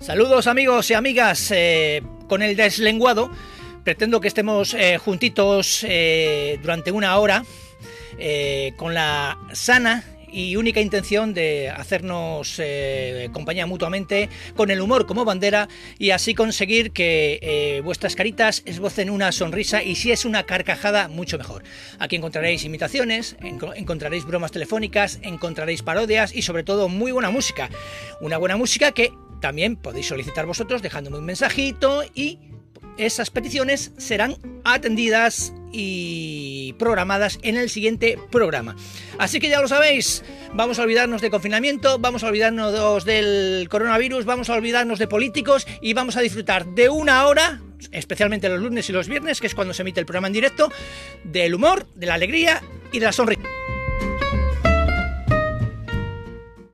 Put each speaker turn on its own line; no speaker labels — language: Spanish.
Saludos amigos y amigas, eh, con el deslenguado pretendo que estemos eh, juntitos eh, durante una hora con la sana y única intención de hacernos compañía mutuamente con el humor como bandera y así conseguir que vuestras caritas esbocen una sonrisa y si es una carcajada mucho mejor. Aquí encontraréis imitaciones, encontraréis bromas telefónicas, encontraréis parodias y sobre todo muy buena música. Una buena música que también podéis solicitar vosotros dejándome un mensajito y esas peticiones serán atendidas y programadas en el siguiente programa. Así que ya lo sabéis, vamos a olvidarnos de confinamiento, vamos a olvidarnos del coronavirus, vamos a olvidarnos de políticos y vamos a disfrutar de una hora, especialmente los lunes y los viernes, que es cuando se emite el programa en directo, del humor, de la alegría y de la sonrisa.